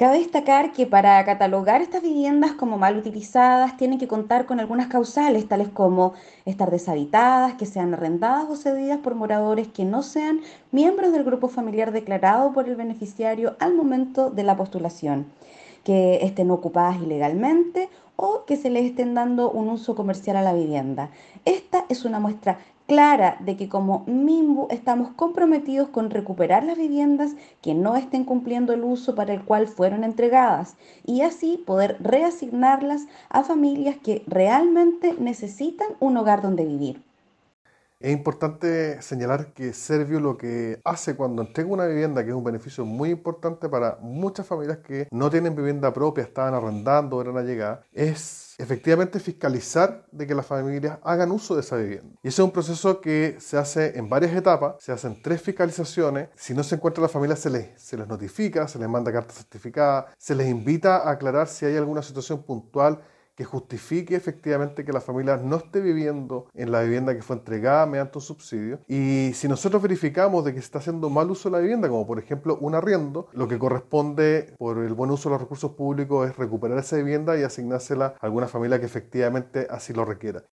Cabe destacar que para catalogar estas viviendas como mal utilizadas tienen que contar con algunas causales, tales como estar deshabitadas, que sean arrendadas o cedidas por moradores que no sean miembros del grupo familiar declarado por el beneficiario al momento de la postulación, que estén ocupadas ilegalmente o que se les estén dando un uso comercial a la vivienda. Esta es una muestra clara de que como MIMBU estamos comprometidos con recuperar las viviendas que no estén cumpliendo el uso para el cual fueron entregadas y así poder reasignarlas a familias que realmente necesitan un hogar donde vivir. Es importante señalar que Servio lo que hace cuando entrega una vivienda, que es un beneficio muy importante para muchas familias que no tienen vivienda propia, estaban arrendando, eran allegadas, es efectivamente fiscalizar de que las familias hagan uso de esa vivienda. Y ese es un proceso que se hace en varias etapas, se hacen tres fiscalizaciones. Si no se encuentra la familia, se les, se les notifica, se les manda carta certificada, se les invita a aclarar si hay alguna situación puntual que justifique efectivamente que la familia no esté viviendo en la vivienda que fue entregada mediante un subsidio. Y si nosotros verificamos de que se está haciendo mal uso de la vivienda, como por ejemplo un arriendo, lo que corresponde por el buen uso de los recursos públicos es recuperar esa vivienda y asignársela a alguna familia que efectivamente así lo requiera.